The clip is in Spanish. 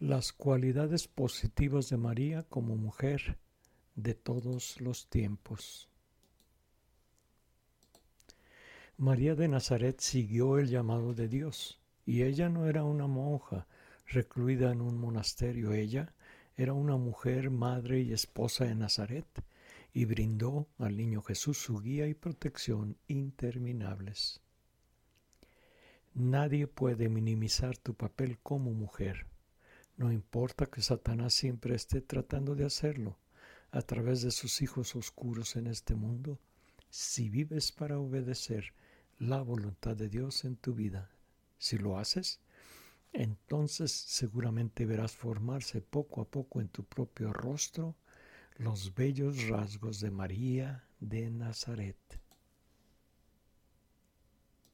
Las cualidades positivas de María como mujer de todos los tiempos. María de Nazaret siguió el llamado de Dios, y ella no era una monja recluida en un monasterio, ella era una mujer, madre y esposa de Nazaret, y brindó al niño Jesús su guía y protección interminables. Nadie puede minimizar tu papel como mujer, no importa que Satanás siempre esté tratando de hacerlo a través de sus hijos oscuros en este mundo, si vives para obedecer la voluntad de Dios en tu vida. Si lo haces, entonces seguramente verás formarse poco a poco en tu propio rostro los bellos rasgos de María de Nazaret.